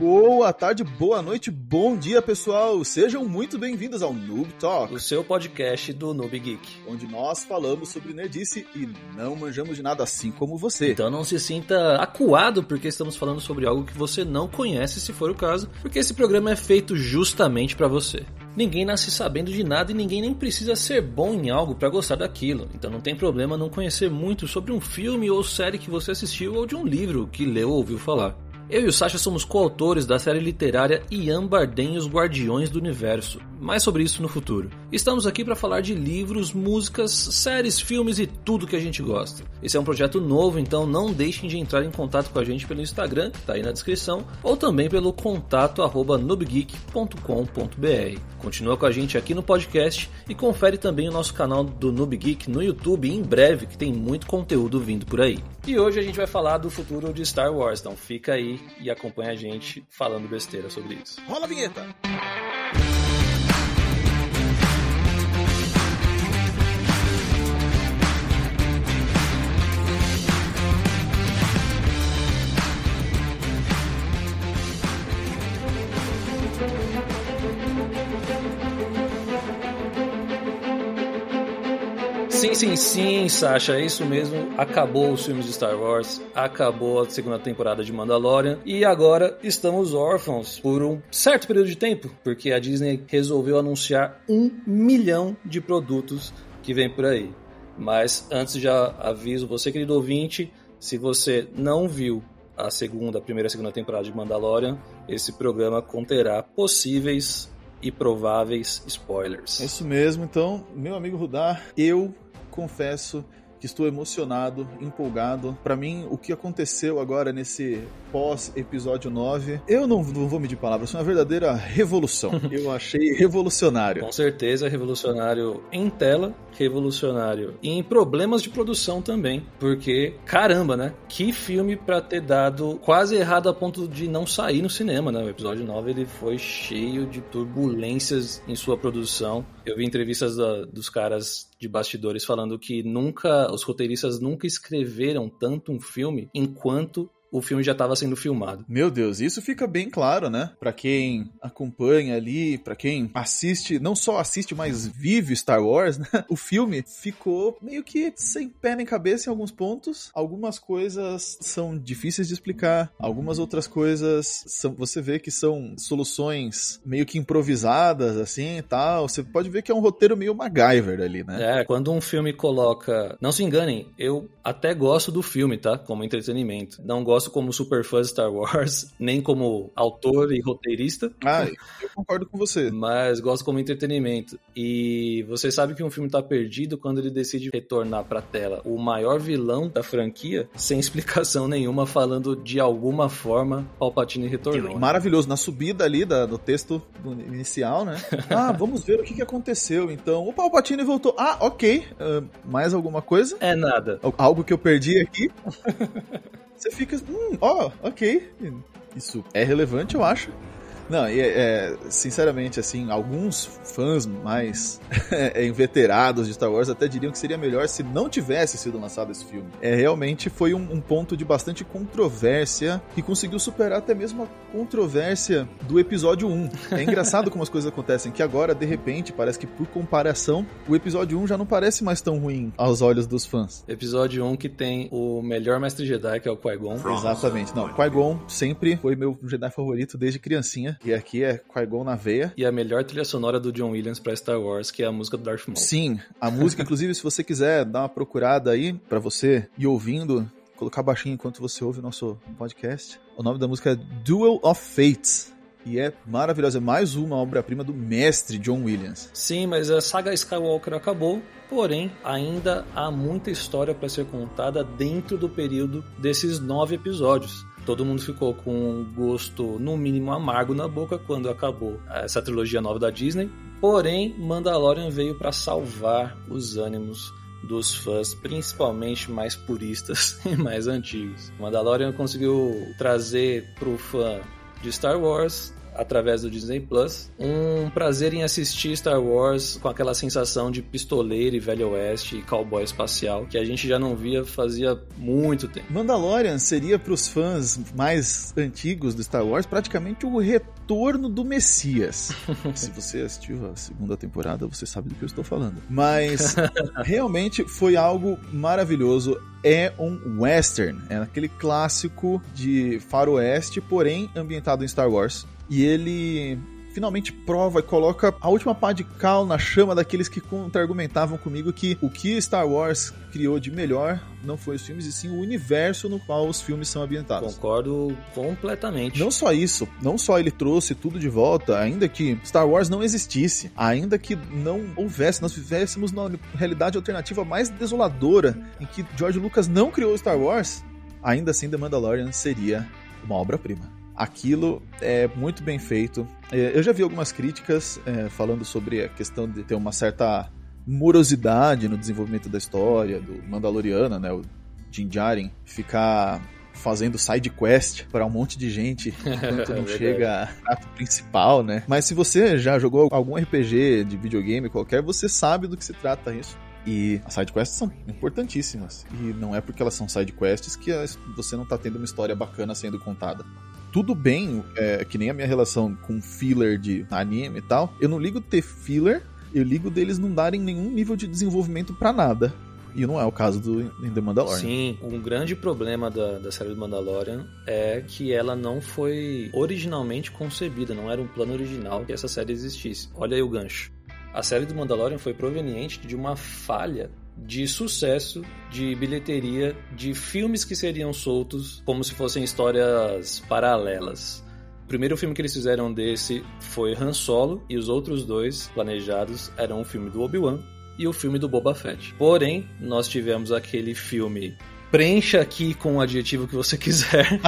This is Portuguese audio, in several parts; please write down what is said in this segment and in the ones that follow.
Boa tarde, boa noite, bom dia, pessoal. Sejam muito bem-vindos ao Noob Talk, o seu podcast do Noob Geek, onde nós falamos sobre nerdice e não manjamos de nada assim como você. Então não se sinta acuado porque estamos falando sobre algo que você não conhece, se for o caso, porque esse programa é feito justamente para você. Ninguém nasce sabendo de nada e ninguém nem precisa ser bom em algo para gostar daquilo. Então não tem problema não conhecer muito sobre um filme ou série que você assistiu ou de um livro que leu ou ouviu falar. Eu e o Sasha somos coautores da série literária Ian Bardem e os Guardiões do Universo. Mais sobre isso no futuro. Estamos aqui para falar de livros, músicas, séries, filmes e tudo que a gente gosta. Esse é um projeto novo, então não deixem de entrar em contato com a gente pelo Instagram, que tá aí na descrição, ou também pelo contato nubgeek.com.br. Continua com a gente aqui no podcast e confere também o nosso canal do Noob Geek no YouTube em breve, que tem muito conteúdo vindo por aí. E hoje a gente vai falar do futuro de Star Wars, então fica aí e acompanha a gente falando besteira sobre isso. Rola a vinheta! Sim, sim, sim, Sasha, é isso mesmo. Acabou os filmes de Star Wars, acabou a segunda temporada de Mandalorian e agora estamos órfãos por um certo período de tempo, porque a Disney resolveu anunciar um milhão de produtos que vem por aí. Mas antes já aviso você, querido ouvinte, se você não viu a segunda, a primeira e segunda temporada de Mandalorian, esse programa conterá possíveis e prováveis spoilers. É isso mesmo, então, meu amigo Rudar, eu confesso que estou emocionado, empolgado. Para mim, o que aconteceu agora nesse pós-episódio 9, eu não, não, vou medir palavras, foi uma verdadeira revolução. eu achei revolucionário. Com certeza, revolucionário em tela, revolucionário em problemas de produção também, porque caramba, né? Que filme para ter dado quase errado a ponto de não sair no cinema, né? O episódio 9 ele foi cheio de turbulências em sua produção. Eu vi entrevistas da, dos caras de bastidores falando que nunca os roteiristas nunca escreveram tanto um filme enquanto o filme já estava sendo filmado. Meu Deus, isso fica bem claro, né? Para quem acompanha ali, para quem assiste, não só assiste, mas vive Star Wars, né? O filme ficou meio que sem pé nem cabeça em alguns pontos. Algumas coisas são difíceis de explicar, algumas outras coisas são, você vê que são soluções meio que improvisadas assim e tal. Você pode ver que é um roteiro meio MacGyver ali, né? É, quando um filme coloca, não se enganem, eu até gosto do filme, tá? Como entretenimento. Não gosto gosto como super fã de Star Wars, nem como autor e roteirista. Ah, eu concordo com você. Mas gosto como entretenimento. E você sabe que um filme tá perdido quando ele decide retornar pra tela o maior vilão da franquia, sem explicação nenhuma, falando de alguma forma Palpatine retornou. Maravilhoso. Na subida ali da, do texto inicial, né? ah, vamos ver o que, que aconteceu. Então, o Palpatine voltou. Ah, ok. Uh, mais alguma coisa? É nada. Algo que eu perdi aqui? Você fica, hum, ó, ok. Isso é relevante, eu acho. Não, e é, é, sinceramente, assim, alguns fãs mais é, inveterados de Star Wars até diriam que seria melhor se não tivesse sido lançado esse filme. É, realmente foi um, um ponto de bastante controvérsia que conseguiu superar até mesmo a controvérsia do episódio 1. É engraçado como as coisas acontecem, que agora, de repente, parece que por comparação, o episódio 1 já não parece mais tão ruim aos olhos dos fãs. Episódio 1 que tem o melhor mestre Jedi, que é o Qui-Gon. Exatamente. Não, Qui-Gon sempre foi meu Jedi favorito desde criancinha. E aqui é Qui-Gon na veia. E a melhor trilha sonora do John Williams para Star Wars, que é a música do Darth Maul. Sim, a música, inclusive, se você quiser dar uma procurada aí para você ir ouvindo, colocar baixinho enquanto você ouve o nosso podcast. O nome da música é Duel of Fates. E é maravilhosa, é mais uma obra-prima do mestre John Williams. Sim, mas a saga Skywalker acabou, porém ainda há muita história para ser contada dentro do período desses nove episódios. Todo mundo ficou com um gosto, no mínimo, amargo na boca quando acabou essa trilogia nova da Disney. Porém, Mandalorian veio para salvar os ânimos dos fãs, principalmente mais puristas e mais antigos. Mandalorian conseguiu trazer pro fã de Star Wars através do Disney Plus. Um prazer em assistir Star Wars com aquela sensação de pistoleiro e velho oeste e cowboy espacial que a gente já não via fazia muito tempo. Mandalorian seria para os fãs mais antigos do Star Wars praticamente o retorno do Messias. Se você assistiu a segunda temporada, você sabe do que eu estou falando. Mas realmente foi algo maravilhoso. É um western, é aquele clássico de faroeste, porém ambientado em Star Wars. E ele finalmente prova e coloca a última pá de cal na chama daqueles que contra-argumentavam comigo que o que Star Wars criou de melhor não foi os filmes, e sim o universo no qual os filmes são ambientados. Concordo completamente. Não só isso, não só ele trouxe tudo de volta, ainda que Star Wars não existisse, ainda que não houvesse, nós vivêssemos na realidade alternativa mais desoladora, em que George Lucas não criou Star Wars, ainda assim The Mandalorian seria uma obra-prima aquilo é muito bem feito. É, eu já vi algumas críticas é, falando sobre a questão de ter uma certa morosidade no desenvolvimento da história do Mandaloriana, né? O Din Djarin ficar fazendo side quest para um monte de gente enquanto não é chega a ato principal, né? Mas se você já jogou algum RPG de videogame qualquer, você sabe do que se trata isso. E as sidequests são importantíssimas. E não é porque elas são sidequests que você não tá tendo uma história bacana sendo contada tudo bem, é, que nem a minha relação com filler de anime e tal. Eu não ligo ter filler, eu ligo deles não darem nenhum nível de desenvolvimento para nada. E não é o caso do The Mandalorian. Sim, um grande problema da, da série do Mandalorian é que ela não foi originalmente concebida, não era um plano original que essa série existisse. Olha aí o gancho. A série do Mandalorian foi proveniente de uma falha de sucesso, de bilheteria, de filmes que seriam soltos como se fossem histórias paralelas. O primeiro filme que eles fizeram desse foi Han Solo e os outros dois planejados eram o filme do Obi-Wan e o filme do Boba Fett. Porém, nós tivemos aquele filme preencha aqui com o adjetivo que você quiser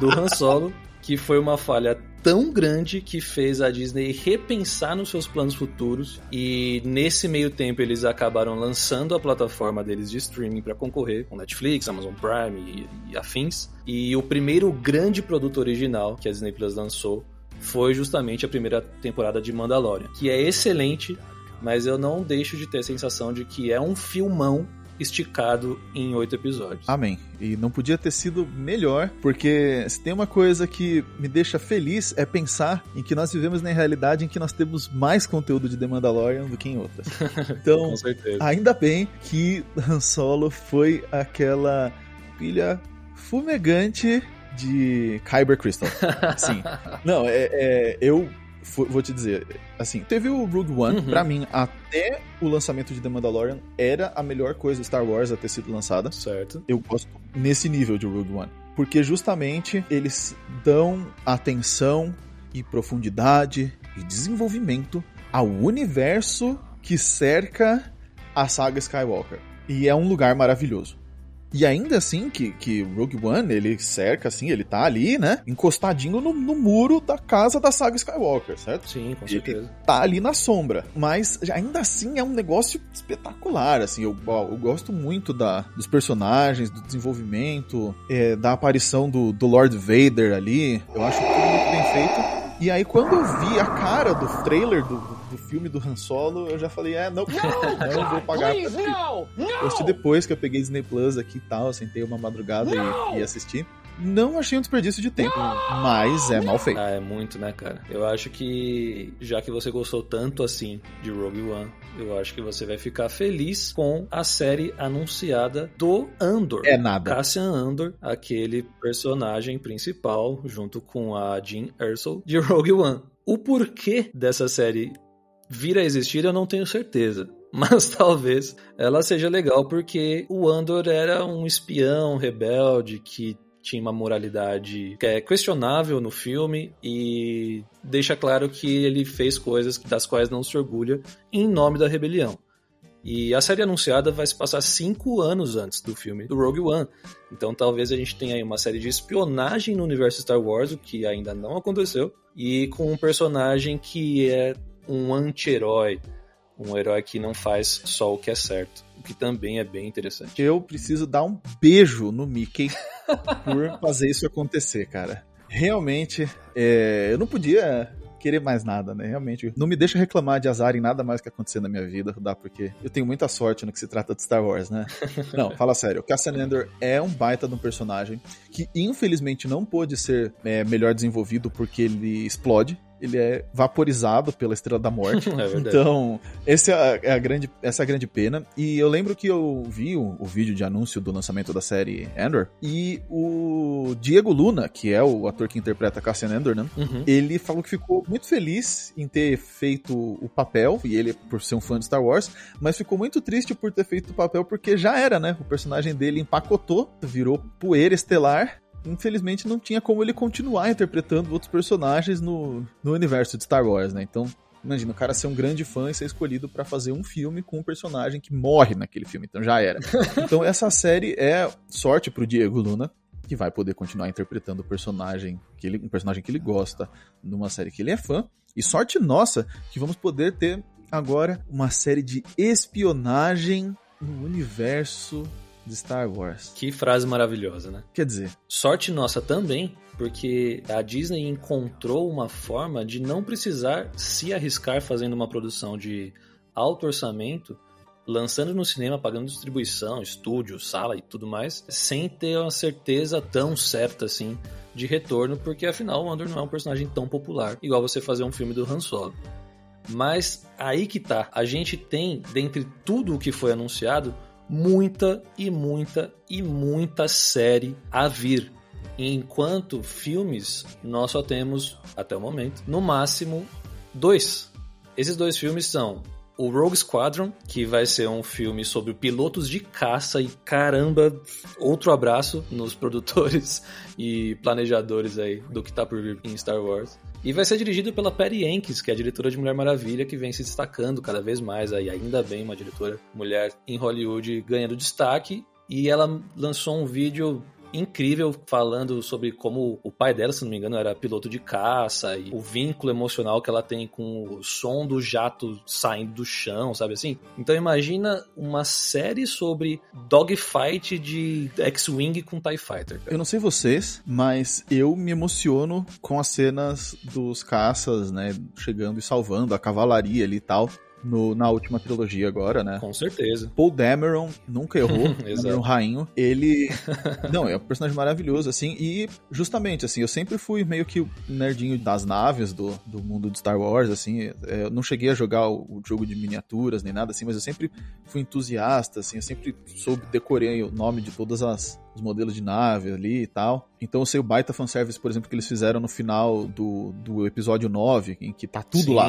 do Han Solo, que foi uma falha tão grande que fez a Disney repensar nos seus planos futuros e nesse meio tempo eles acabaram lançando a plataforma deles de streaming para concorrer com Netflix, Amazon Prime e, e afins. E o primeiro grande produto original que a Disney Plus lançou foi justamente a primeira temporada de Mandalorian, que é excelente, mas eu não deixo de ter a sensação de que é um filmão esticado em oito episódios. Amém. E não podia ter sido melhor, porque se tem uma coisa que me deixa feliz é pensar em que nós vivemos na realidade em que nós temos mais conteúdo de The Mandalorian do que em outras. Então, ainda bem que Han Solo foi aquela pilha fumegante de Kyber Crystal. Sim. Não, é, é eu vou te dizer, assim, teve o Rogue One, uhum. pra mim, até o lançamento de The Mandalorian, era a melhor coisa Star Wars a ter sido lançada. Certo. Eu gosto nesse nível de Rogue One. Porque justamente eles dão atenção e profundidade e desenvolvimento ao universo que cerca a saga Skywalker. E é um lugar maravilhoso. E ainda assim, que, que Rogue One, ele cerca, assim, ele tá ali, né? Encostadinho no, no muro da casa da saga Skywalker, certo? Sim, com certeza. Ele tá ali na sombra. Mas ainda assim é um negócio espetacular, assim. Eu, eu gosto muito da, dos personagens, do desenvolvimento, é, da aparição do, do Lord Vader ali. Eu acho tudo muito bem feito. E aí, quando eu vi a cara do trailer do, do filme do Han Solo, eu já falei, é, não, não, não vou pagar. Please, não, não. Eu assisti depois que eu peguei Disney Plus aqui e tal, sentei uma madrugada e, e assisti. Não achei um desperdício de tempo, mas é mal feito. Ah, é muito, né, cara? Eu acho que, já que você gostou tanto assim de Rogue One, eu acho que você vai ficar feliz com a série anunciada do Andor. É nada. Cassian Andor, aquele personagem principal, junto com a Jean Erso, de Rogue One. O porquê dessa série vir a existir eu não tenho certeza. Mas talvez ela seja legal porque o Andor era um espião rebelde que tinha uma moralidade que é questionável no filme e deixa claro que ele fez coisas das quais não se orgulha em nome da rebelião. E a série anunciada vai se passar cinco anos antes do filme do Rogue One. Então talvez a gente tenha aí uma série de espionagem no universo Star Wars, o que ainda não aconteceu, e com um personagem que é um anti-herói, um herói que não faz só o que é certo, o que também é bem interessante. Eu preciso dar um beijo no Mickey por fazer isso acontecer, cara. realmente, é, eu não podia querer mais nada, né? Realmente, não me deixa reclamar de azar em nada mais que acontecer na minha vida, dá porque eu tenho muita sorte no que se trata de Star Wars, né? não, fala sério, o Cassian Andor é um baita de um personagem que infelizmente não pôde ser é, melhor desenvolvido porque ele explode ele é vaporizado pela Estrela da Morte. É então, essa é, a grande, essa é a grande pena. E eu lembro que eu vi o, o, vídeo de anúncio do lançamento da série Andor, e o Diego Luna, que é o ator que interpreta Cassian Andor, né? Uhum. Ele falou que ficou muito feliz em ter feito o papel, e ele por ser um fã de Star Wars, mas ficou muito triste por ter feito o papel porque já era, né? O personagem dele empacotou, virou poeira estelar infelizmente não tinha como ele continuar interpretando outros personagens no, no universo de Star Wars, né? Então, imagina, o cara ser um grande fã e ser escolhido para fazer um filme com um personagem que morre naquele filme, então já era. Então essa série é sorte pro Diego Luna, que vai poder continuar interpretando o personagem que ele, um personagem que ele gosta numa série que ele é fã. E sorte nossa que vamos poder ter agora uma série de espionagem no universo de Star Wars. Que frase maravilhosa, né? Quer dizer. Sorte nossa também, porque a Disney encontrou uma forma de não precisar se arriscar fazendo uma produção de alto orçamento, lançando no cinema, pagando distribuição, estúdio, sala e tudo mais, sem ter uma certeza tão certa assim de retorno, porque afinal o Andor não é um personagem tão popular, igual você fazer um filme do Han Solo. Mas aí que tá, a gente tem, dentre tudo o que foi anunciado, muita e muita e muita série a vir. Enquanto filmes, nós só temos, até o momento, no máximo dois. Esses dois filmes são o Rogue Squadron, que vai ser um filme sobre pilotos de caça e caramba, outro abraço nos produtores e planejadores aí do que tá por vir em Star Wars. E vai ser dirigido pela Patty Jenkins, que é a diretora de Mulher Maravilha, que vem se destacando cada vez mais aí, ainda bem uma diretora mulher em Hollywood ganhando destaque. E ela lançou um vídeo incrível falando sobre como o pai dela, se não me engano, era piloto de caça e o vínculo emocional que ela tem com o som do jato saindo do chão, sabe assim? Então imagina uma série sobre dogfight de X-Wing com TIE Fighter. Cara. Eu não sei vocês, mas eu me emociono com as cenas dos caças, né, chegando e salvando a cavalaria ali e tal no, na última trilogia agora, né? Com certeza. Paul Dameron nunca errou, Dameron Rainho. Ele, não, é um personagem maravilhoso, assim, e justamente, assim, eu sempre fui meio que o nerdinho das naves do, do mundo de Star Wars, assim, é, eu não cheguei a jogar o, o, jogo de miniaturas nem nada assim, mas eu sempre fui entusiasta, assim, eu sempre soube, decorei o nome de todas as os modelos de nave ali e tal. Então eu sei o baita fanservice, por exemplo, que eles fizeram no final do, do episódio 9, em que tá tudo Sim. lá.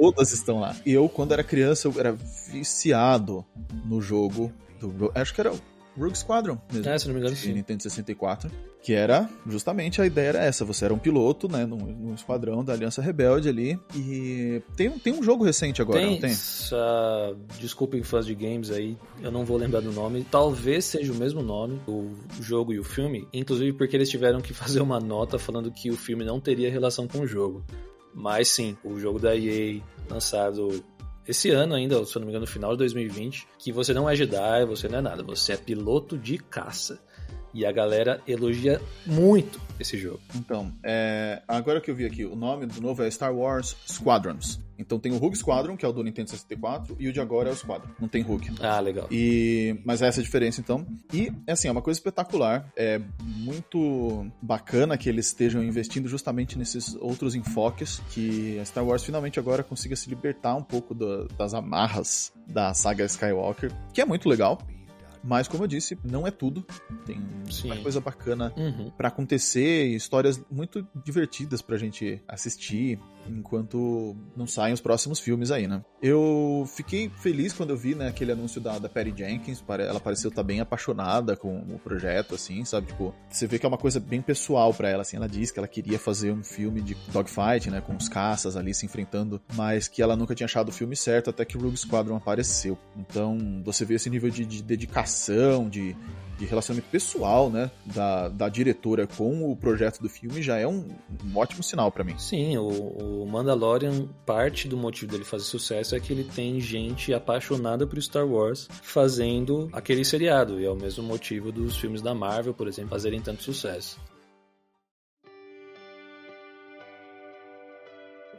Todas estão lá. E eu, quando era criança, eu era viciado no jogo do. Acho que era o Rogue Squadron mesmo. É, se não me engano, sim. Nintendo 64. Que era, justamente, a ideia era essa. Você era um piloto, né, num, num esquadrão da Aliança Rebelde ali. E tem, tem um jogo recente agora, tem, não tem? Uh, desculpem fãs de games aí, eu não vou lembrar do nome. Talvez seja o mesmo nome, o jogo e o filme. Inclusive porque eles tiveram que fazer uma nota falando que o filme não teria relação com o jogo. Mas sim, o jogo da EA lançado esse ano ainda, se eu não me engano, no final de 2020, que você não é Jedi, você não é nada, você é piloto de caça. E a galera elogia muito esse jogo. Então, é, agora que eu vi aqui, o nome do novo é Star Wars Squadrons. Então tem o Rogue Squadron, que é o do Nintendo 64, e o de agora é o Squadron. Não tem Rogue. Ah, legal. E, mas essa é a diferença, então. E, assim, é uma coisa espetacular. É muito bacana que eles estejam investindo justamente nesses outros enfoques, que a Star Wars finalmente agora consiga se libertar um pouco do, das amarras da saga Skywalker, que é muito legal. Mas, como eu disse, não é tudo. Tem Sim. muita coisa bacana uhum. para acontecer, histórias muito divertidas pra gente assistir enquanto não saem os próximos filmes aí, né? Eu fiquei feliz quando eu vi, né, aquele anúncio da, da Patty Jenkins, ela pareceu estar tá bem apaixonada com o projeto, assim, sabe? Tipo, você vê que é uma coisa bem pessoal para ela, assim, ela disse que ela queria fazer um filme de dogfight, né, com os caças ali se enfrentando, mas que ela nunca tinha achado o filme certo até que o Rogue Squadron apareceu. Então, você vê esse nível de, de dedicação, de de relacionamento pessoal, né, da, da diretora com o projeto do filme já é um, um ótimo sinal para mim. Sim, o, o, Mandalorian, parte do motivo dele fazer sucesso é que ele tem gente apaixonada por Star Wars fazendo aquele seriado, e é o mesmo motivo dos filmes da Marvel, por exemplo, fazerem tanto sucesso.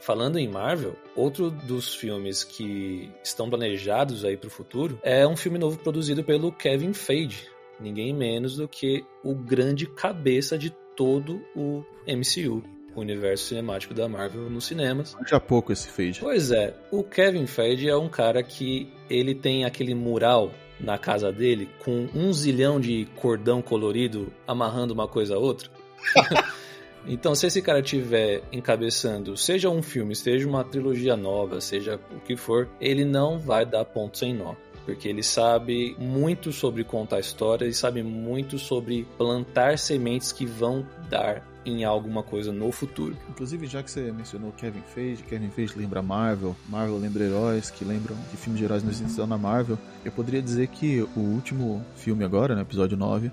Falando em Marvel, outro dos filmes que estão planejados aí pro futuro é um filme novo produzido pelo Kevin Feige. Ninguém menos do que o grande cabeça de todo o MCU o universo cinemático da Marvel nos cinemas. Já pouco esse Feige. Pois é, o Kevin Feige é um cara que ele tem aquele mural na casa dele com um zilhão de cordão colorido amarrando uma coisa a outra. então, se esse cara estiver encabeçando, seja um filme, seja uma trilogia nova, seja o que for, ele não vai dar ponto sem nó porque ele sabe muito sobre contar histórias e sabe muito sobre plantar sementes que vão dar em alguma coisa no futuro. Inclusive, já que você mencionou Kevin Feige, Kevin Feige lembra Marvel, Marvel lembra heróis que lembram que filmes de heróis existem na Marvel, eu poderia dizer que o último filme agora, no episódio 9,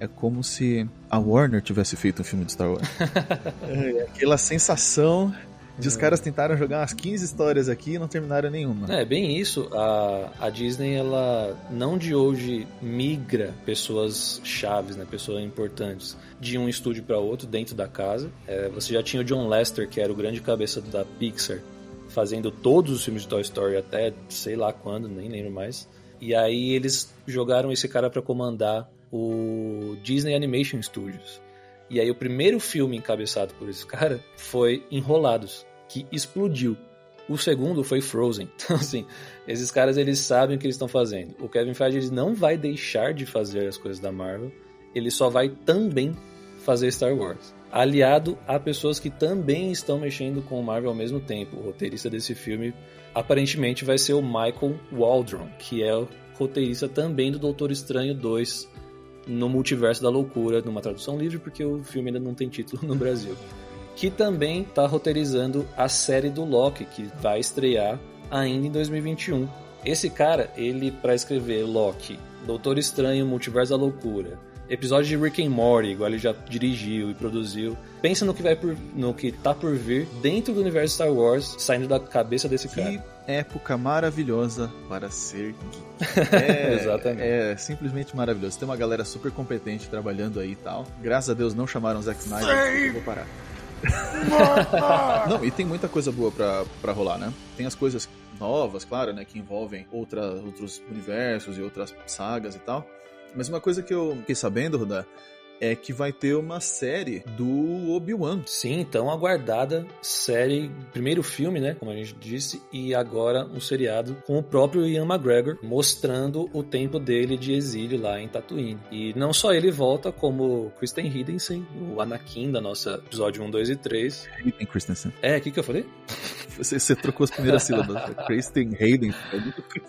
é como se a Warner tivesse feito um filme de Star Wars. é, aquela sensação de os caras tentaram jogar umas 15 histórias aqui e não terminaram nenhuma. É, bem isso. A, a Disney, ela não de hoje migra pessoas chaves, né, pessoas importantes, de um estúdio para outro dentro da casa. É, você já tinha o John Lester, que era o grande cabeça da Pixar, fazendo todos os filmes de Toy Story até sei lá quando, nem lembro mais. E aí eles jogaram esse cara para comandar o Disney Animation Studios. E aí o primeiro filme encabeçado por esse cara foi Enrolados, que explodiu. O segundo foi Frozen. Então, assim, esses caras eles sabem o que eles estão fazendo. O Kevin Feige não vai deixar de fazer as coisas da Marvel, ele só vai também fazer Star Wars. Aliado a pessoas que também estão mexendo com o Marvel ao mesmo tempo. O roteirista desse filme aparentemente vai ser o Michael Waldron, que é o roteirista também do Doutor Estranho 2, no Multiverso da Loucura, numa tradução livre, porque o filme ainda não tem título no Brasil. Que também está roteirizando a série do Loki, que vai estrear ainda em 2021. Esse cara, ele, para escrever Loki, Doutor Estranho, Multiverso da Loucura, episódio de Rick and Morty, igual ele já dirigiu e produziu. Pensa no que vai por, no que tá por vir dentro do universo Star Wars, saindo da cabeça desse cara. Época maravilhosa para ser geek. É, Exatamente. É simplesmente maravilhoso. Tem uma galera super competente trabalhando aí e tal. Graças a Deus não chamaram o Zack Snyder. Eu vou parar. não, e tem muita coisa boa pra, pra rolar, né? Tem as coisas novas, claro, né? Que envolvem outra, outros universos e outras sagas e tal. Mas uma coisa que eu fiquei sabendo, Rodar, é que vai ter uma série do Obi-Wan. Sim, tão aguardada série, primeiro filme, né, como a gente disse, e agora um seriado com o próprio Ian McGregor, mostrando o tempo dele de exílio lá em Tatooine. E não só ele volta, como Kristen Hiddensen, o Anakin da nossa episódio 1, 2 e 3. Hayden Christensen. É, o que que eu falei? Você, você trocou as primeiras sílabas. Kristen Hayden.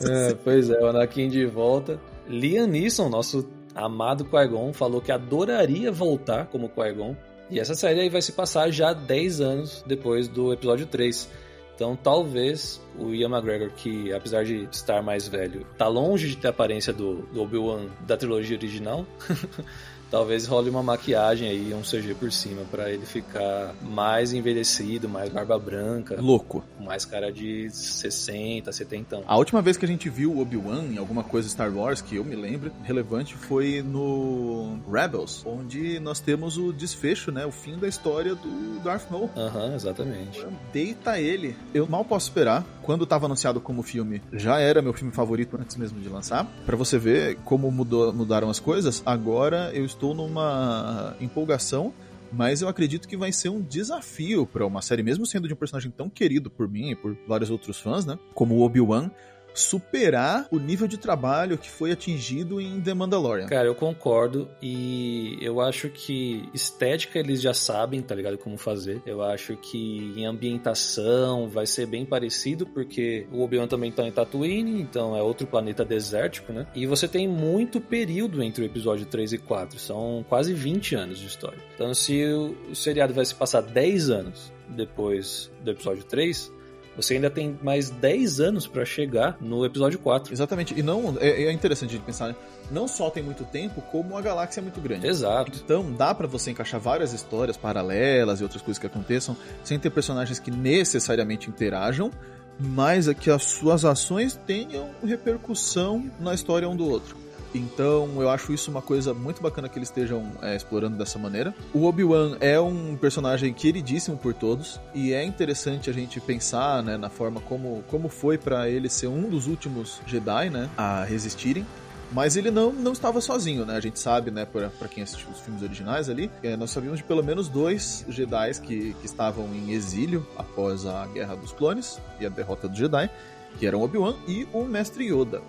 É, pois é, o Anakin de volta. Liam Neeson, nosso amado Qui-Gon, falou que adoraria voltar como Qui-Gon. E essa série aí vai se passar já 10 anos depois do episódio 3. Então talvez o Ian McGregor, que apesar de estar mais velho, tá longe de ter a aparência do, do Obi-Wan da trilogia original. talvez role uma maquiagem aí, um CG por cima, para ele ficar mais envelhecido, mais barba branca. Louco. Mais cara de 60, 70. A última vez que a gente viu o Obi-Wan em alguma coisa Star Wars, que eu me lembro, relevante, foi no Rebels, onde nós temos o desfecho, né? O fim da história do Darth Maul. Aham, uhum, exatamente. Deita ele. Eu mal posso esperar. Quando estava anunciado como filme, já era meu filme favorito antes mesmo de lançar. Para você ver como mudou, mudaram as coisas, agora eu estou numa empolgação, mas eu acredito que vai ser um desafio para uma série, mesmo sendo de um personagem tão querido por mim e por vários outros fãs, né? Como o Obi-Wan, superar o nível de trabalho que foi atingido em The Mandalorian. Cara, eu concordo e eu acho que estética eles já sabem, tá ligado? Como fazer. Eu acho que em ambientação vai ser bem parecido, porque o Obi-Wan também tá em Tatooine, então é outro planeta desértico, né? E você tem muito período entre o episódio 3 e 4, são quase 20 anos de história. Então, se o seriado vai se passar 10 anos depois do episódio 3, você ainda tem mais 10 anos para chegar no episódio 4. Exatamente. E não é, é interessante de pensar, né? não só tem muito tempo, como a galáxia é muito grande. Exato. Então dá para você encaixar várias histórias paralelas e outras coisas que aconteçam, sem ter personagens que necessariamente interajam, mas é que as suas ações tenham repercussão na história um do outro. Então eu acho isso uma coisa muito bacana que eles estejam é, explorando dessa maneira. O Obi-Wan é um personagem queridíssimo por todos e é interessante a gente pensar né, na forma como, como foi para ele ser um dos últimos Jedi né, a resistirem. Mas ele não, não estava sozinho, né? A gente sabe, né, para quem assistiu os filmes originais ali, é, nós sabíamos de pelo menos dois Jedi que, que estavam em exílio após a Guerra dos Clones e a derrota do Jedi, que eram Obi-Wan e o Mestre Yoda.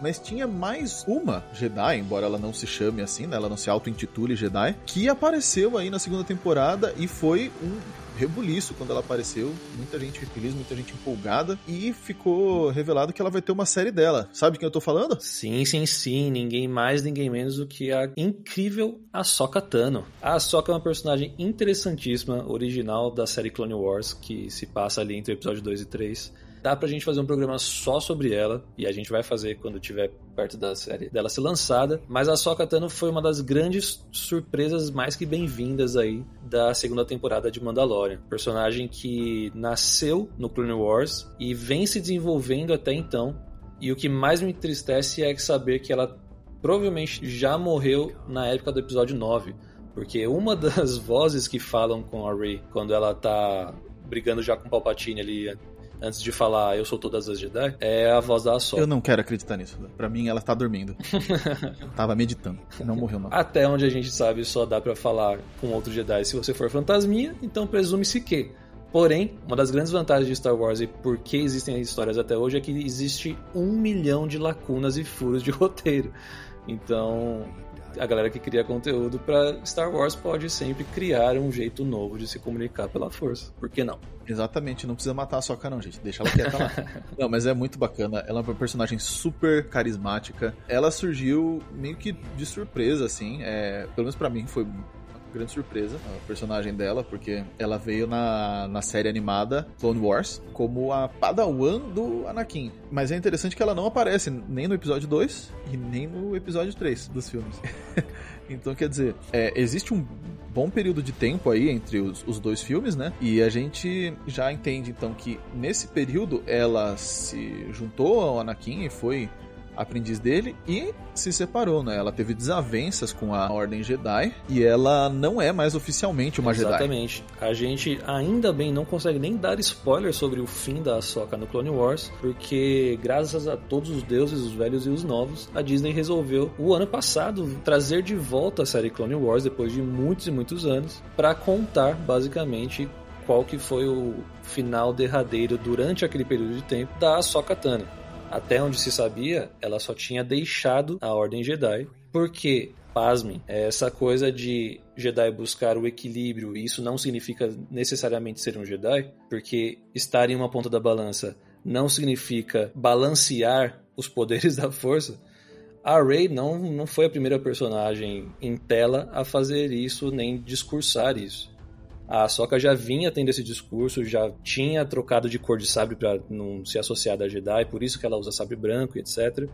Mas tinha mais uma Jedi, embora ela não se chame assim, né? Ela não se auto-intitule Jedi, que apareceu aí na segunda temporada e foi um rebuliço quando ela apareceu. Muita gente feliz, muita gente empolgada. E ficou revelado que ela vai ter uma série dela. Sabe quem eu tô falando? Sim, sim, sim. Ninguém mais, ninguém menos do que a incrível Ahsoka Tano. A Ahsoka é uma personagem interessantíssima, original da série Clone Wars, que se passa ali entre o episódio 2 e 3. Dá pra gente fazer um programa só sobre ela, e a gente vai fazer quando tiver perto da série dela ser lançada. Mas a Sokka Tano foi uma das grandes surpresas mais que bem-vindas aí da segunda temporada de Mandalorian. Personagem que nasceu no Clone Wars e vem se desenvolvendo até então. E o que mais me entristece é saber que ela provavelmente já morreu na época do episódio 9. Porque uma das vozes que falam com a Rey quando ela tá brigando já com Palpatine ali antes de falar eu sou todas as Jedi, é a voz da Ahsoka. Eu não quero acreditar nisso. Pra mim, ela tá dormindo. Tava meditando. Não morreu, não. Até onde a gente sabe, só dá para falar com outro Jedi se você for fantasminha, então presume-se que. Porém, uma das grandes vantagens de Star Wars e por que existem histórias até hoje é que existe um milhão de lacunas e furos de roteiro. Então, a galera que cria conteúdo para Star Wars pode sempre criar um jeito novo de se comunicar pela força. Por que não? Exatamente, não precisa matar a Soca não, gente. Deixa ela quieta lá. não, mas é muito bacana. Ela é uma personagem super carismática. Ela surgiu meio que de surpresa, assim. É, pelo menos para mim foi grande surpresa, a personagem dela, porque ela veio na, na série animada Clone Wars como a Padawan do Anakin. Mas é interessante que ela não aparece nem no episódio 2 e nem no episódio 3 dos filmes. então, quer dizer, é, existe um bom período de tempo aí entre os, os, dois filmes, né? E a gente já entende então que nesse período ela se juntou ao Anakin e foi aprendiz dele e se separou, né? Ela teve desavenças com a Ordem Jedi e ela não é mais oficialmente uma Exatamente. Jedi. Exatamente. A gente ainda bem não consegue nem dar spoiler sobre o fim da Ahsoka no Clone Wars, porque graças a todos os deuses, os velhos e os novos, a Disney resolveu o ano passado trazer de volta a série Clone Wars depois de muitos e muitos anos para contar basicamente qual que foi o final derradeiro durante aquele período de tempo da Ahsoka Tano até onde se sabia, ela só tinha deixado a Ordem Jedi, porque pasmem, essa coisa de Jedi buscar o equilíbrio, e isso não significa necessariamente ser um Jedi, porque estar em uma ponta da balança não significa balancear os poderes da força. A Rey não, não foi a primeira personagem em tela a fazer isso, nem discursar isso. A Soka já vinha tendo esse discurso, já tinha trocado de cor de sabre para não se associar da Jedi, por isso que ela usa sabre branco etc.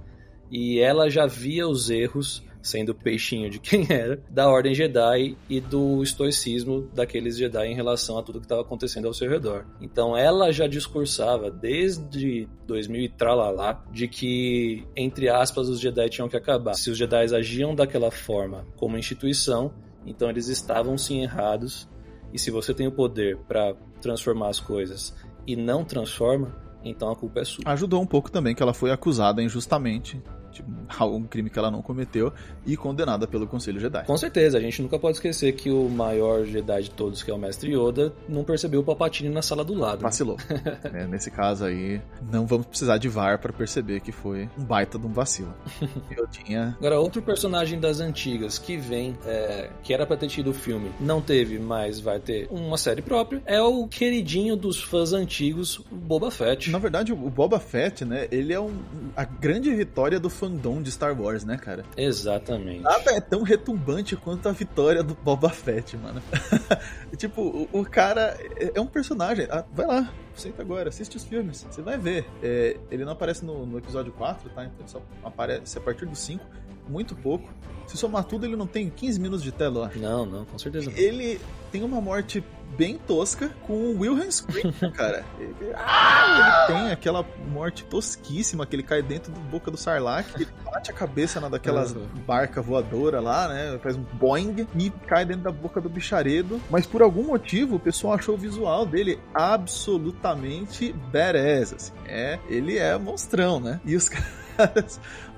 E ela já via os erros, sendo peixinho de quem era, da Ordem Jedi e do estoicismo daqueles Jedi em relação a tudo que estava acontecendo ao seu redor. Então ela já discursava desde 2000 e tralalá de que, entre aspas, os Jedi tinham que acabar. Se os Jedi agiam daquela forma como instituição, então eles estavam sim errados e se você tem o poder para transformar as coisas e não transforma, então a culpa é sua. Ajudou um pouco também que ela foi acusada injustamente tipo, algum crime que ela não cometeu e condenada pelo Conselho Jedi. Com certeza, a gente nunca pode esquecer que o maior Jedi de todos, que é o Mestre Yoda, não percebeu o Palpatine na sala do lado. Vacilou. é, nesse caso aí, não vamos precisar de VAR para perceber que foi um baita de um vacilo. Eu tinha... Agora, outro personagem das antigas que vem, é, que era pra ter tido o filme, não teve, mas vai ter uma série própria, é o queridinho dos fãs antigos, o Boba Fett. Na verdade, o Boba Fett, né, ele é um, a grande vitória do fandom de Star Wars, né, cara? Exatamente. Nada é tão retumbante quanto a vitória do Boba Fett, mano. tipo, o, o, cara é, é um personagem. Ah, vai lá, senta agora, assiste os filmes, você vai ver. É, ele não aparece no, no, episódio 4, tá? Então só aparece a partir do 5, muito pouco. Se somar tudo, ele não tem 15 minutos de tela, eu acho. Não, não, com certeza não. Ele tem uma morte bem tosca com o Wilhelm Scream, cara. Ele, ah, ele tem aquela morte tosquíssima que ele cai dentro da boca do Sarlacc, ele bate a cabeça na daquelas barca voadora lá, né? Faz um boing e cai dentro da boca do bicharedo. Mas por algum motivo o pessoal achou o visual dele absolutamente badass, assim. É, ele é monstrão, né? E os caras,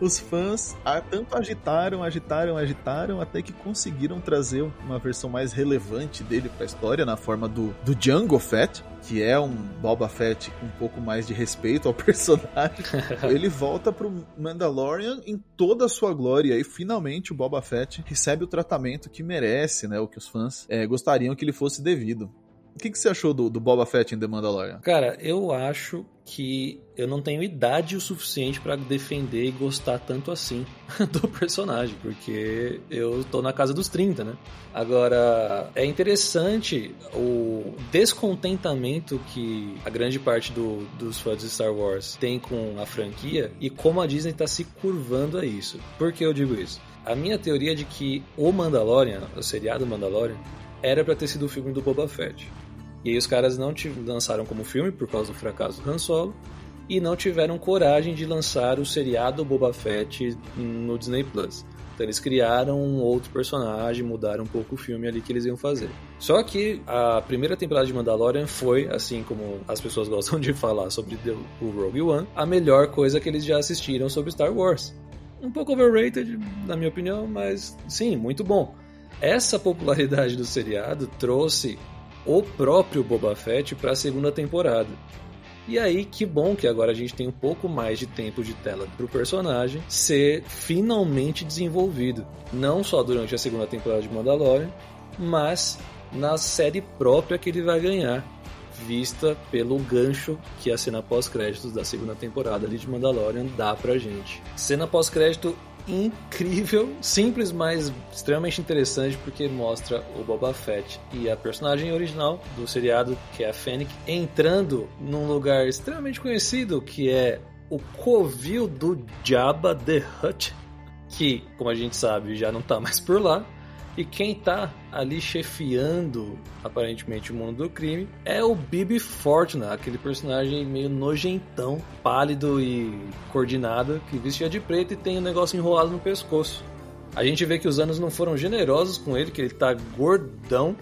os fãs ah, tanto agitaram, agitaram, agitaram, até que conseguiram trazer uma versão mais relevante dele pra história, na forma do, do Django Fett, que é um Boba Fett com um pouco mais de respeito ao personagem. Ele volta pro Mandalorian em toda a sua glória, e finalmente o Boba Fett recebe o tratamento que merece, né? O que os fãs eh, gostariam que ele fosse devido. O que, que você achou do, do Boba Fett em The Mandalorian? Cara, eu acho que eu não tenho idade o suficiente pra defender e gostar tanto assim do personagem, porque eu tô na casa dos 30, né? Agora, é interessante o descontentamento que a grande parte do- dos fãs de Star Wars tem com a franquia e como a Disney tá se curvando a isso. Por que eu digo isso? A minha teoria é de que o Mandalorian, o seriado Mandalorian, era pra ter sido o filme do Boba Fett. E aí os caras não tiv- lançaram como filme por causa do fracasso do Han Solo e não tiveram coragem de lançar o seriado Boba Fett no Disney Plus. Então eles criaram um outro personagem, mudaram um pouco o filme ali que eles iam fazer. Só que a primeira temporada de Mandalorian foi, assim como as pessoas gostam de falar sobre o Rogue One, a melhor coisa que eles já assistiram sobre Star Wars. Um pouco overrated, na minha opinião, mas sim, muito bom. Essa popularidade do seriado trouxe o próprio Boba Fett para a segunda temporada. E aí, que bom que agora a gente tem um pouco mais de tempo de tela pro personagem ser finalmente desenvolvido. Não só durante a segunda temporada de Mandalorian, mas na série própria que ele vai ganhar, vista pelo gancho que a cena pós-créditos da segunda temporada de Mandalorian dá pra gente. Cena pós-crédito incrível, simples, mas extremamente interessante porque mostra o Boba Fett e a personagem original do seriado, que é a Fennec, entrando num lugar extremamente conhecido que é o covil do Jabba the Hutt, que, como a gente sabe, já não tá mais por lá. E quem tá ali chefiando, aparentemente, o mundo do crime é o Bibi Fortuna, aquele personagem meio nojentão, pálido e coordenado, que vestia de preto e tem um negócio enrolado no pescoço. A gente vê que os anos não foram generosos com ele, que ele tá gordão.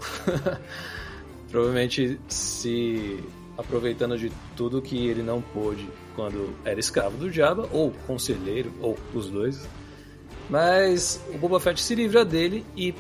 Provavelmente se aproveitando de tudo que ele não pôde quando era escravo do Jabba, ou conselheiro, ou os dois. Mas o Boba Fett se livra dele e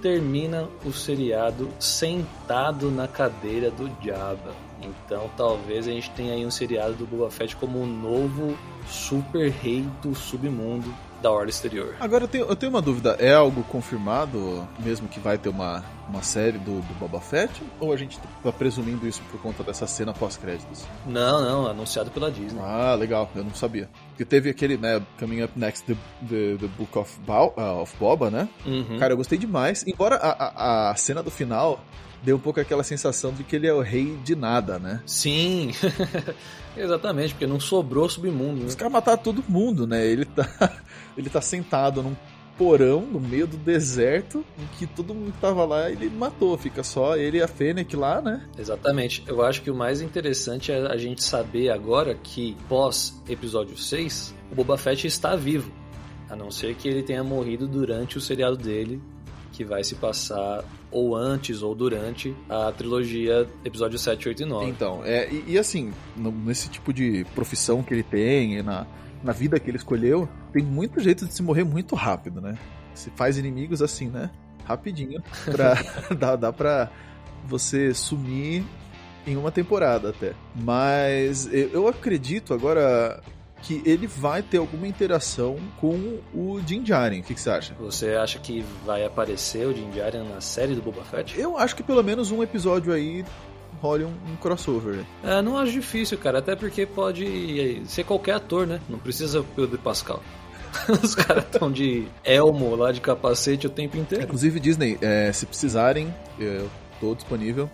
termina o seriado sentado na cadeira do Jabba. Então talvez a gente tenha aí um seriado do Boba Fett como o novo super rei do submundo da Ordem Exterior. Agora eu tenho, eu tenho uma dúvida: é algo confirmado, mesmo que vai ter uma, uma série do, do Boba Fett? Ou a gente tá presumindo isso por conta dessa cena pós-créditos? Não, não, anunciado pela Disney. Ah, legal, eu não sabia. Porque teve aquele, né, Coming Up Next, The, the, the Book of, Bao, uh, of Boba, né? Uhum. Cara, eu gostei demais. Embora a, a, a cena do final dê um pouco aquela sensação de que ele é o rei de nada, né? Sim, exatamente, porque não sobrou submundo. Né? Os caras mataram todo mundo, né? Ele tá, ele tá sentado num porão no meio do deserto em que todo mundo que tava lá ele matou. Fica só ele e a Fennec lá, né? Exatamente. Eu acho que o mais interessante é a gente saber agora que, pós episódio 6, o Boba Fett está vivo. A não ser que ele tenha morrido durante o seriado dele, que vai se passar ou antes ou durante a trilogia episódio 7, 8 e 9. Então, é, e, e assim, nesse tipo de profissão que ele tem, e na, na vida que ele escolheu, tem muito jeito de se morrer muito rápido, né? Se faz inimigos assim, né? Rapidinho. Pra, dá, dá pra você sumir em uma temporada até. Mas eu acredito agora que ele vai ter alguma interação com o Din Djarin. O que, que você acha? Você acha que vai aparecer o Din Djarin na série do Boba Fett? Eu acho que pelo menos um episódio aí role um, um crossover. É, não acho difícil, cara. Até porque pode ser qualquer ator, né? Não precisa Pedro Pascal. Os caras estão de elmo lá, de capacete o tempo inteiro. Inclusive, Disney, é, se precisarem, eu tô disponível.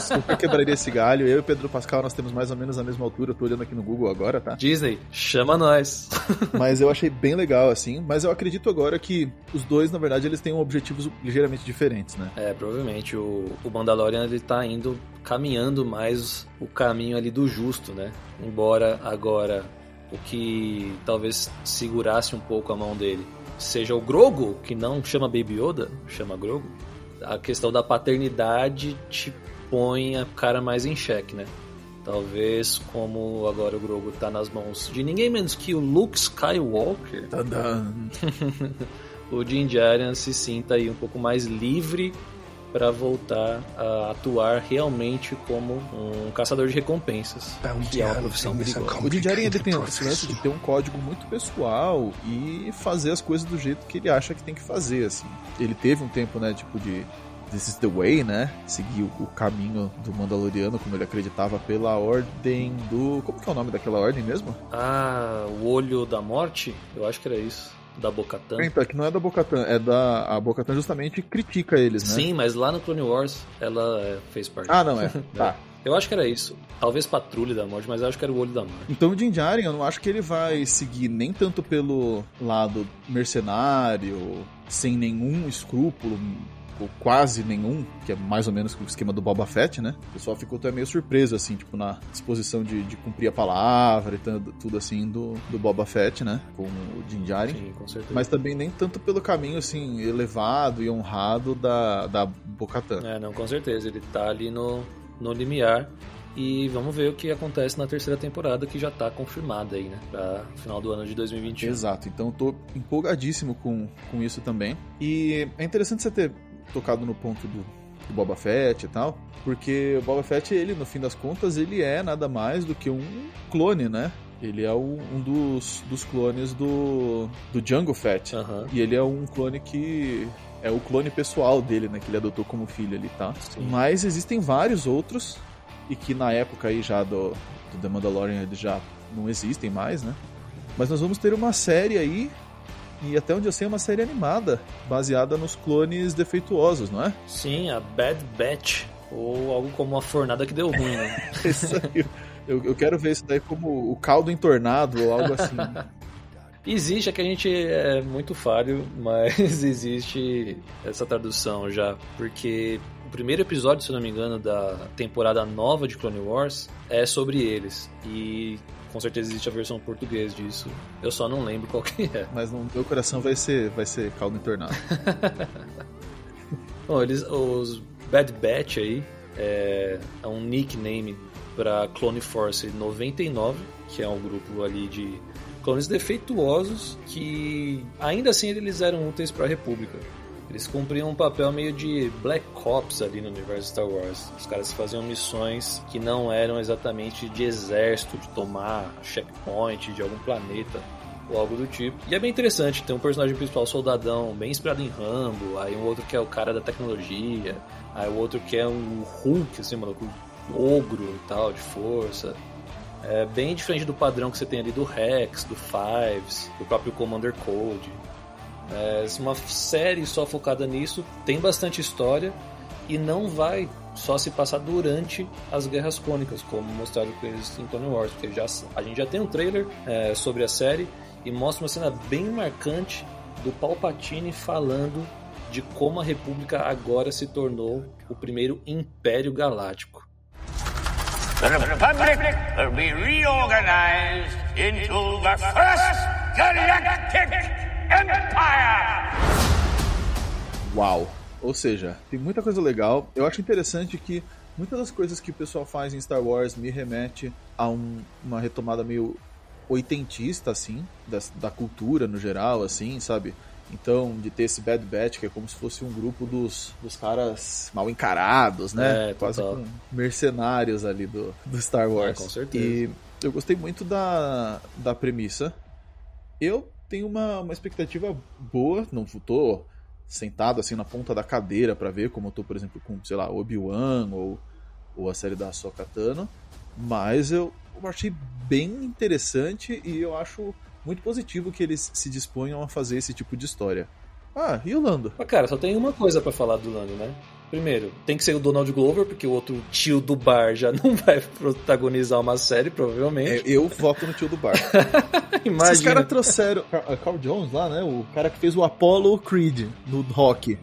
Super quebraria esse galho. Eu e Pedro Pascal, nós temos mais ou menos a mesma altura. Eu tô olhando aqui no Google agora, tá? Disney, chama nós. mas eu achei bem legal, assim. Mas eu acredito agora que os dois, na verdade, eles têm objetivos ligeiramente diferentes, né? É, provavelmente. O, o Mandalorian, ele tá indo, caminhando mais o caminho ali do justo, né? Embora agora o que talvez segurasse um pouco a mão dele seja o Grogo, que não chama Baby Yoda, chama Grogo, a questão da paternidade te põe a cara mais em xeque, né? Talvez como agora o Grogo tá nas mãos de ninguém menos que o Luke Skywalker, o Din Djarin se sinta aí um pouco mais livre para voltar a atuar realmente como um caçador de recompensas, que é uma profissão perigosa. O Djarin ele tem esse lance de ter um código muito pessoal e fazer as coisas do jeito que ele acha que tem que fazer, assim. Ele teve um tempo, né, tipo de This is the way, né? Seguir o, o, caminho do Mandaloriano, como ele acreditava, pela ordem do. Como que é o nome daquela ordem mesmo? Ah, o Olho da Morte? Eu acho que era isso da Bocatan. Então, é que não é da Bocatan, é da. A Bocatan justamente critica eles, né? Sim, mas lá no Clone Wars ela é, fez parte. Ah, não, é. tá. Eu acho que era isso. Talvez Patrulha da Morte, mas eu acho que era o Olho da Morte. Então o Din Djarin, eu não acho que ele vai seguir nem tanto pelo lado mercenário, sem nenhum escrúpulo, ou quase nenhum, que é mais ou menos o esquema do Boba Fett, né? O pessoal ficou até meio surpreso, assim, tipo, na disposição de, de cumprir a palavra e tudo, tudo assim do, do Boba Fett, né? Com o Din Djarin. Sim, com certeza. Mas também nem tanto pelo caminho, assim, elevado e honrado da, da Bocatan. É, não, com certeza. Ele tá ali no, no limiar. E vamos ver o que acontece na terceira temporada, que já tá confirmada aí, né? Pra final do ano de 2021. Exato, então eu tô empolgadíssimo com, com isso também. E é interessante você ter tocado no ponto do, do Boba Fett e tal, porque o Boba Fett, ele, no fim das contas, ele é nada mais do que um clone, né? Ele é o, um dos, dos clones do, do Django Fett. Uhum. E ele é um clone que é o clone pessoal dele, né? Que ele adotou como filho ali, tá? Sim. Mas existem vários outros, e que na época aí já do, do The Mandalorian eles já não existem mais, né? Mas nós vamos ter uma série aí e até onde eu sei é uma série animada, baseada nos clones defeituosos, não é? Sim, a Bad Batch. Ou algo como a fornada que deu ruim, né? isso aí. Eu, eu quero ver isso daí como o caldo entornado ou algo assim. Existe, é que a gente é muito falho, mas existe essa tradução já, porque o primeiro episódio, se não me engano, da temporada nova de Clone Wars é sobre eles. E com certeza existe a versão portuguesa disso. Eu só não lembro qual que é. Mas no meu coração vai ser, vai ser caldo entornado. Bom, eles, os Bad Batch aí é, é um nickname para Clone Force 99, que é um grupo ali de clones defeituosos que ainda assim eles eram úteis para a República. Eles cumpriam um papel meio de Black Ops ali no universo Star Wars. Os caras faziam missões que não eram exatamente de exército, de tomar checkpoint de algum planeta ou algo do tipo. E é bem interessante, tem um personagem principal soldadão, bem inspirado em Rambo, aí um outro que é o cara da tecnologia, aí o outro que é um Hulk, assim, mano, um ogro e tal, de força. É bem diferente do padrão que você tem ali do Rex, do Fives, do próprio Commander Code. É uma série só focada nisso, tem bastante história e não vai só se passar durante as guerras cônicas, como mostrado com eles em Wars, porque já, a gente já tem um trailer é, sobre a série e mostra uma cena bem marcante do Palpatine falando de como a República agora se tornou o primeiro Império Galáctico. The Republic will be reorganized into the first galactic Empire! Uau! Ou seja, tem muita coisa legal. Eu acho interessante que muitas das coisas que o pessoal faz em Star Wars me remete a um, uma retomada meio oitentista, assim, da, da cultura no geral, assim, sabe? Então, de ter esse Bad Batch, que é como se fosse um grupo dos, dos caras mal encarados, né? É, Quase com mercenários ali do, do Star Wars. É, com certeza. E eu gostei muito da, da premissa. Eu tenho uma, uma expectativa boa, não tô sentado assim na ponta da cadeira para ver como eu tô, por exemplo, com, sei lá, Obi-Wan ou, ou a série da Ahsoka Tano, mas eu, eu achei bem interessante e eu acho muito positivo que eles se disponham a fazer esse tipo de história. Ah, e o Lando? Ah, cara, só tem uma coisa para falar do Lando, né? Primeiro, tem que ser o Donald Glover, porque o outro tio do bar já não vai protagonizar uma série, provavelmente. É, eu voto no tio do bar. Imagina. Esses caras trouxeram. Car- Carl Jones lá, né? O cara que fez o Apollo Creed no rock.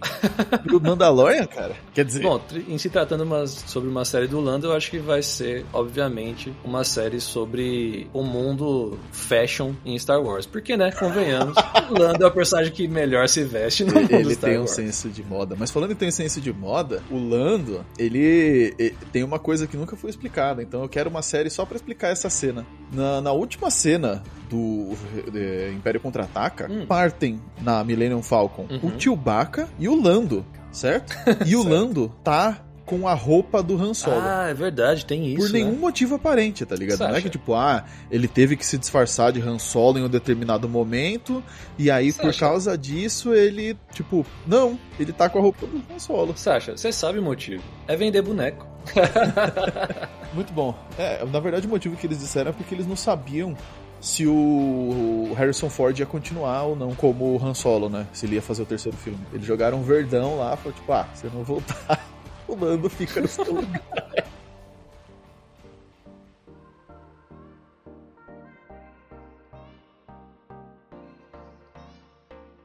Do Mandalorian, cara. Quer dizer. Bom, em se tratando uma- sobre uma série do Lando, eu acho que vai ser, obviamente, uma série sobre o mundo fashion em Star Wars. Porque, né, convenhamos, o Lando é o personagem que melhor se veste no mundo ele Star tem um Wars. senso de moda. Mas falando em ter um senso de moda, o Lando, ele, ele tem uma coisa que nunca foi explicada. Então eu quero uma série só pra explicar essa cena. Na, na última cena do eh, Império Contra-Ataca, Hum. partem na Millennium Falcon Uhum. o Chewbacca e o Lando, certo? E o Lando tá com a roupa do Han Solo. Ah, é verdade, tem isso. por nenhum né? motivo aparente, tá ligado? Não é que, tipo, ah, ele teve que se disfarçar de Han Solo em um determinado momento, e aí, por causa disso, ele, tipo, não, ele tá com a roupa do Han Solo. Sasha, você sabe o motivo. É vender boneco. Muito bom. É, na verdade, o motivo que eles disseram é porque eles não sabiam se o Harrison Ford ia continuar ou não como o Han Solo, né? Se ele ia fazer o terceiro filme. Eles jogaram um verdão lá, falou, tipo, ah, eu não voltar, o Lando fica no seu lugar.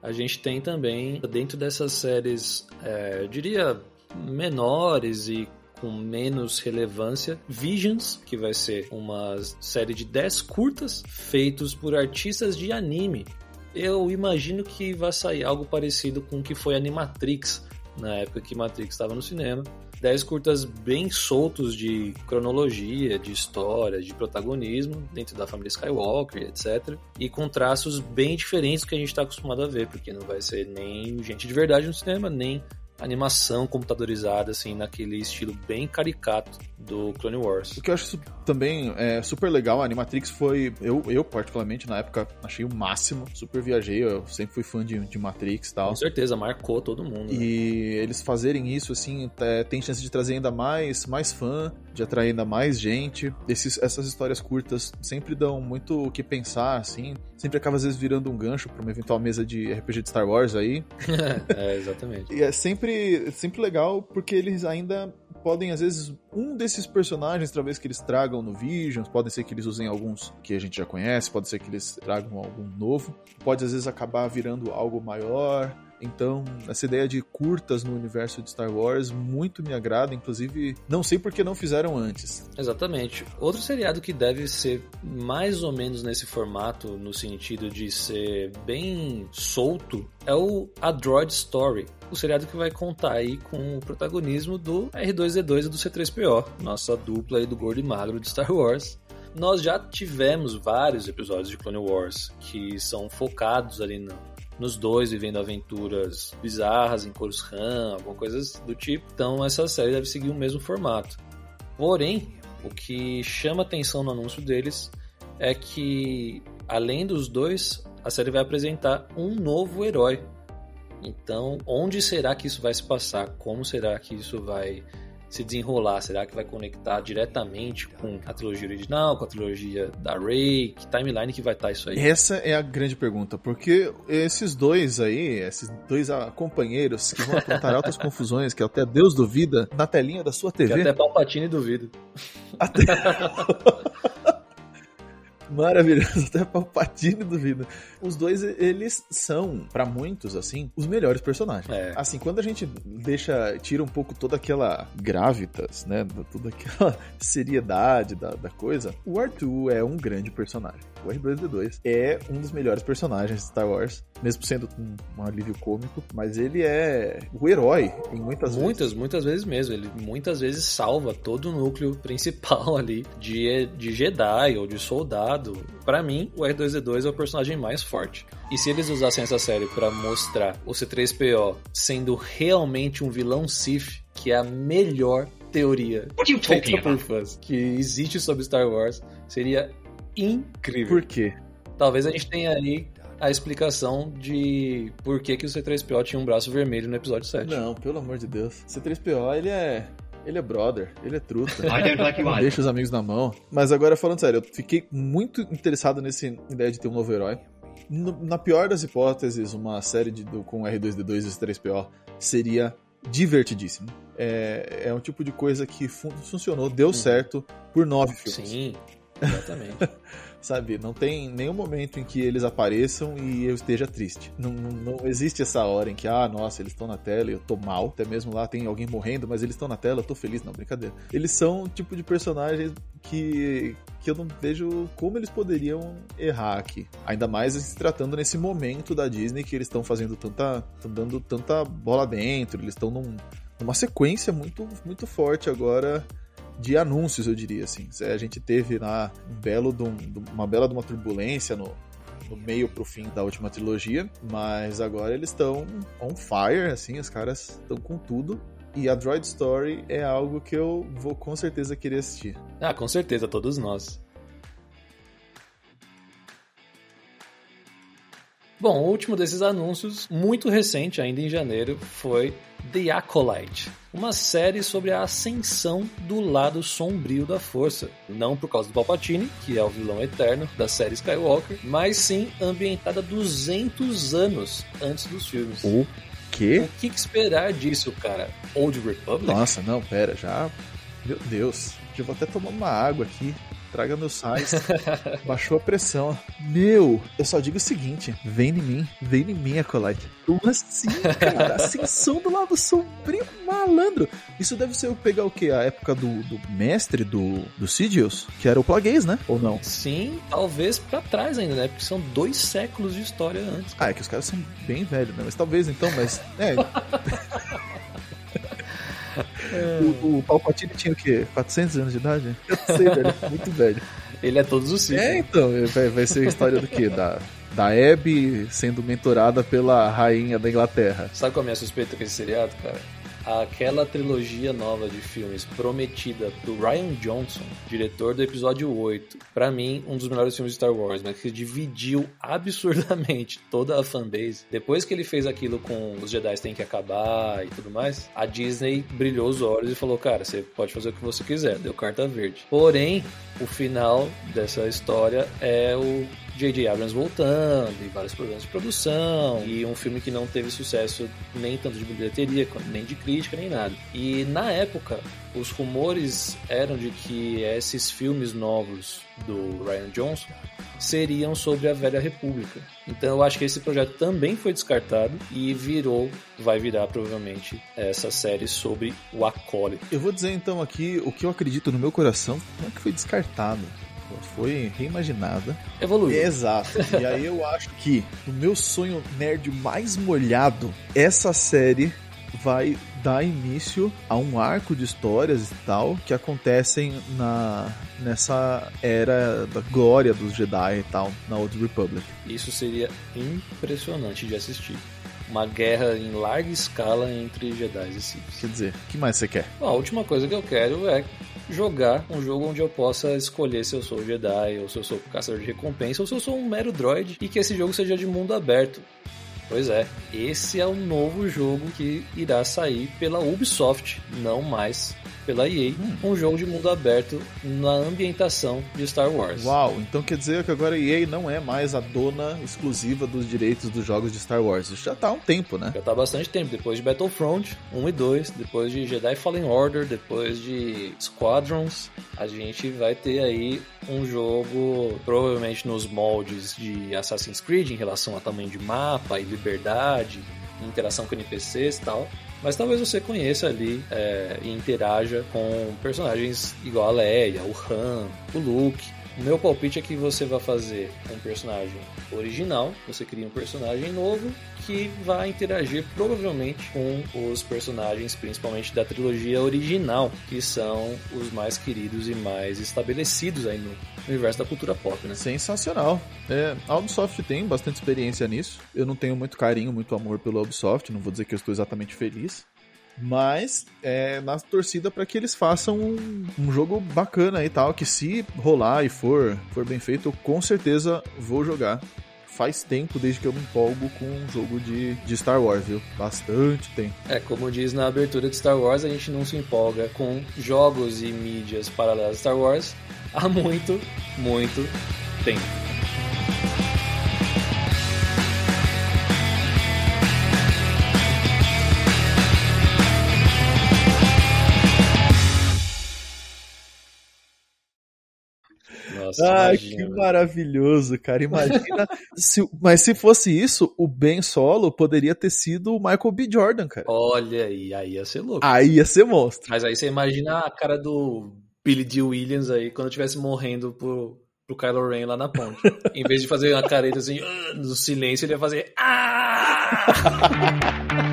A gente tem também, dentro dessas séries, é, eu diria, menores e com menos relevância, Visions, que vai ser uma série de 10 curtas feitos por artistas de anime. Eu imagino que vai sair algo parecido com o que foi Animatrix, na época que Matrix estava no cinema. 10 curtas bem soltos de cronologia, de história, de protagonismo dentro da família Skywalker, etc. E com traços bem diferentes do que a gente está acostumado a ver, porque não vai ser nem gente de verdade no cinema, nem animação computadorizada, assim, naquele estilo bem caricato do Clone Wars. O que eu acho também é, super legal, a Animatrix foi. Eu, eu, particularmente, na época, achei o máximo. Super viajei, eu sempre fui fã de, de Matrix e tal. Com certeza, marcou todo mundo. né? E eles fazerem isso, assim, é, tem chance de trazer ainda mais, mais fã, de atrair ainda mais gente. Esses, essas histórias curtas sempre dão muito o que pensar, assim. Sempre acaba, às vezes, virando um gancho pra uma eventual mesa de RPG de Star Wars aí. é, exatamente. E é sempre, sempre legal porque eles ainda podem, às vezes, um desses personagens, talvez que eles tragam no Visions, pode ser que eles usem alguns que a gente já conhece, pode ser que eles tragam algum novo, pode às vezes acabar virando algo maior. Então, essa ideia de curtas no universo de Star Wars muito me agrada, inclusive, não sei por que não fizeram antes. Exatamente. Outro seriado que deve ser mais ou menos nesse formato, no sentido de ser bem solto, é o A Droid Story. O seriado que vai contar aí com o protagonismo do R2D2 e do C3PO, nossa dupla aí do gordo e magro de Star Wars. Nós já tivemos vários episódios de Clone Wars que são focados ali no, nos dois vivendo aventuras bizarras em Coruscant, alguma coisa do tipo. Então essa série deve seguir o mesmo formato. Porém, o que chama atenção no anúncio deles é que, além dos dois, a série vai apresentar um novo herói. Então, onde será que isso vai se passar? Como será que isso vai se desenrolar? Será que vai conectar diretamente com a trilogia original, com a trilogia da Rey? Que timeline que vai estar isso aí? Essa é a grande pergunta, porque esses dois aí, esses dois ah, companheiros que vão aprontar altas confusões, que até Deus duvida, na telinha da sua Que TV, até Palpatine duvida. Até... Maravilhoso, até Palpatine duvida. Os dois, eles são, pra muitos, assim, os melhores personagens. É. Assim, quando a gente deixa, tira um pouco toda aquela gravitas, né, toda aquela seriedade da, da coisa, o R2 é um grande personagem. O R2D2 é um dos melhores personagens de Star Wars, mesmo sendo um, um alívio cômico, mas ele é o herói em muitas vezes. Muitas, muitas vezes mesmo. Ele muitas vezes salva todo o núcleo principal ali de, de Jedi ou de soldado. Pra mim, o R2D2 é o personagem mais forte. E se eles usassem essa série pra mostrar o C3PO sendo realmente um vilão Sith, que é a melhor teoria feita por fãs que existe sobre Star Wars, seria incrível. Por quê? Talvez a gente tenha aí a explicação de por que, que o C3PO tinha um braço vermelho no episódio 7. Não, pelo amor de Deus. C3PO, ele é. Ele é brother, ele é truta. Não deixa os amigos na mão. Mas agora, falando sério, eu fiquei muito interessado nessa ideia de ter um novo herói. No- na pior das hipóteses, uma série de, do- com R2D2 e C3PO seria divertidíssimo. É, é um tipo de coisa que fun funcionou, deu uhum. certo por nove filmes. Sim, exatamente. sabe? Não tem nenhum momento em que eles apareçam e eu esteja triste. Não, não, não existe essa hora em que, ah, nossa, eles estão na tela e eu tô mal. Até mesmo lá tem alguém morrendo, mas eles estão na tela, eu tô feliz. Não, brincadeira. Eles são o tipo de personagens que, que eu não vejo como eles poderiam errar aqui. Ainda mais se tratando nesse momento da Disney que eles estão fazendo tanta. estão dando tanta bola dentro, eles estão num, numa sequência muito, muito forte agora de anúncios, eu diria assim. A gente teve lá um belo um, uma bela de uma turbulência no, no meio pro fim da última trilogia, mas agora eles estão on fire, assim, os caras estão com tudo. E a Droid Story é algo que eu vou com certeza querer assistir. Ah, com certeza, todos nós. Bom, o último desses anúncios, muito recente, ainda em janeiro, foi The Acolyte, uma série sobre a ascensão do lado sombrio da força. Não por causa do Palpatine, que é o vilão eterno da série Skywalker, mas sim ambientada 200 anos antes dos filmes. O quê? O que esperar disso, cara? Old Republic? Nossa, não, pera, já. Meu Deus, já vou até tomar uma água aqui. Traga meus sais. Baixou a pressão. Meu, eu só digo o seguinte: vem em mim, vem em mim, Acolyte. Como assim, cara? Ascensão do lado sombrio, malandro. Isso deve ser pegar o quê? A época do, do mestre do, do Sidious? Que era o Plagueis, né? Ou não? Sim, talvez pra trás ainda, né? Porque são dois séculos de história antes. Ah, é que os caras são bem velhos, né? Mas talvez então, mas. É. O, o Palpatine tinha o quê? 400 anos de idade? Eu não sei, velho. Muito velho. Ele é todos os ciclos. É, então. Vai, vai ser a história do quê? Da, da Abby sendo mentorada pela rainha da Inglaterra. Sabe qual é a minha suspeita com esse seriado, cara? Aquela trilogia nova de filmes prometida do Ryan Johnson, diretor do episódio 8, para mim, um dos melhores filmes de Star Wars, mas que dividiu absurdamente toda a fanbase. Depois que ele fez aquilo com os Jedi têm que acabar e tudo mais, a Disney brilhou os olhos e falou: Cara, você pode fazer o que você quiser, deu carta verde. Porém, o final dessa história é o J.J. Abrams voltando, e vários problemas de produção, e um filme que não teve sucesso nem tanto de bilheteria, nem de crítica, nem nada. E na época, os rumores eram de que esses filmes novos do Ryan Johnson seriam sobre a Velha República. Então eu acho que esse projeto também foi descartado e virou, vai virar provavelmente essa série sobre o acólito. Eu vou dizer então aqui o que eu acredito no meu coração, não é que foi descartado foi reimaginada. Evoluiu. Exato. E aí eu acho que no meu sonho nerd mais molhado, essa série vai dar início a um arco de histórias e tal que acontecem na nessa era da glória dos Jedi e tal na Old Republic. Isso seria impressionante de assistir uma guerra em larga escala entre Jedi e Sith. Quer dizer, o que mais você quer? Bom, a última coisa que eu quero é jogar um jogo onde eu possa escolher se eu sou Jedi, ou se eu sou caçador de recompensa, ou se eu sou um mero droid, e que esse jogo seja de mundo aberto. Pois é, esse é o novo jogo que irá sair pela Ubisoft, não mais pela EA, hum. um jogo de mundo aberto na ambientação de Star Wars. Uau, então quer dizer que agora a EA não é mais a dona exclusiva dos direitos dos jogos de Star Wars. Isso já tá há um tempo, né? Já tá há bastante tempo, depois de Battlefront 1 e 2, depois de Jedi Fallen Order, depois de Squadrons, a gente vai ter aí um jogo provavelmente nos moldes de Assassin's Creed em relação a tamanho de mapa e liberdade, interação com NPCs e tal mas talvez você conheça ali é, e interaja com personagens igual a Leia, o Han, o Luke. O meu palpite é que você vai fazer um personagem original, você cria um personagem novo que vai interagir provavelmente com os personagens, principalmente da trilogia original, que são os mais queridos e mais estabelecidos aí no universo da cultura pop, né? Sensacional. É, a Ubisoft tem bastante experiência nisso. Eu não tenho muito carinho, muito amor pela Ubisoft, não vou dizer que eu estou exatamente feliz, mas é na torcida para que eles façam um, um, jogo bacana e tal, que se rolar e for, for bem feito, com certeza vou jogar. Faz tempo desde que eu me empolgo com um jogo de, de Star Wars, viu? Bastante tempo. É, como diz na abertura de Star Wars, a gente não se empolga com jogos e mídias paralelas a Star Wars há muito, muito tempo. Nossa, Ai, imagina, que maravilhoso, cara. Imagina. se, mas se fosse isso, o Ben Solo poderia ter sido o Michael B. Jordan, cara. Olha aí, aí ia ser louco. Aí ia ser monstro. Mas aí você imagina a cara do Billy D. Williams aí, quando estivesse morrendo por, pro Kylo Ren lá na ponte. em vez de fazer uma careta assim, no silêncio, ele ia fazer. Ah!